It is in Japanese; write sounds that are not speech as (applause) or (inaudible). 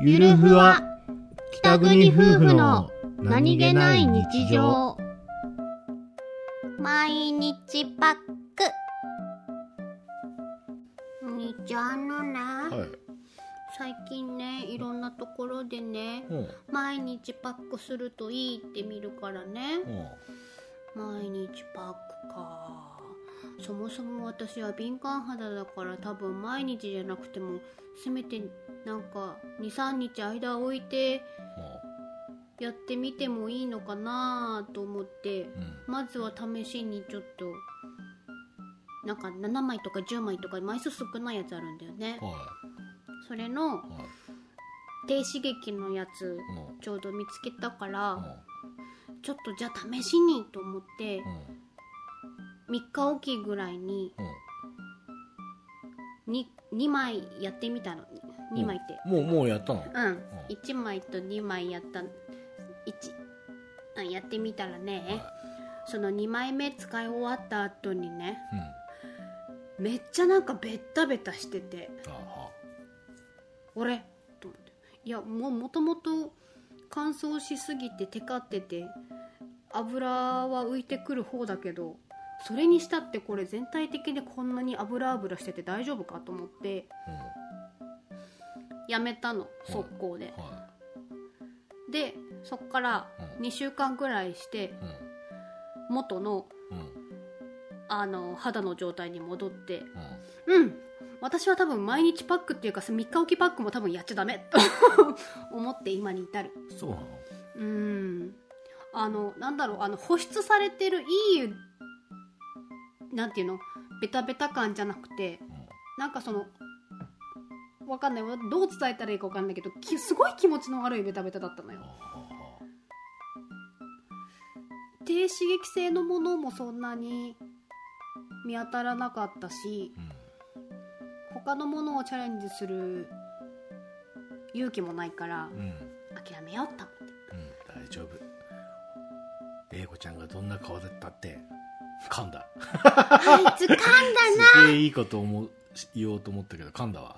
ゆるふわ北国夫婦の何気ない日常。毎日パック。兄ちゃんあのね、はい。最近ねいろんなところでねうん。毎日パックするといいって見るからね。うん。毎日パックかそもそも私は敏感肌だから多分毎日じゃなくてもせめてなんか23日間を置いてやってみてもいいのかなと思ってうん。まずは試しにちょっとなんか7枚とか10枚とか枚数少ないやつあるんだよね。はそれのいはい。低刺激のやつうん。ちょうど見つけたかうん。らちょっとじゃあ試しにと思ってうん3日おきぐらいにうん 2, 2枚やってみたの。2枚って。もうもうやったの？うん。1枚と2枚やった1うんやってみたらねその2枚目使い終わった後にねうん。めっちゃなんかベッタベタしてて俺と思って。いやもうもともと乾燥しすぎてテカってて油は浮いてくる方だけどそれにしたってこれ全体的にこんなに油油してて大丈夫かと思ってやめたの速攻で。でそっからうん。2週間ぐらいしてい元のあの肌の状態に戻ってうん。うん。私は多分毎日パックっていうか3日おきパックも多分やっちゃダメと (laughs) 思って今に至る。そうなの？うん。あのなんだろうあの保湿されてるいいなんていうの？ベタベタ感じゃなくてなんかそのわかんない。どう伝えたらいいかわかんないけどきすごい気持ちの悪いベタベタだったのよ。低刺激性のものもそんなに見当たらなかったしうん他のものをチャレンジする勇気もないからうん諦めようと思って。うん。大丈夫。英子ちゃんがどんな顔だったって噛んだ。(laughs) あいつ噛んだな。すげえいいこと思う言おうと思ったけど噛んだわ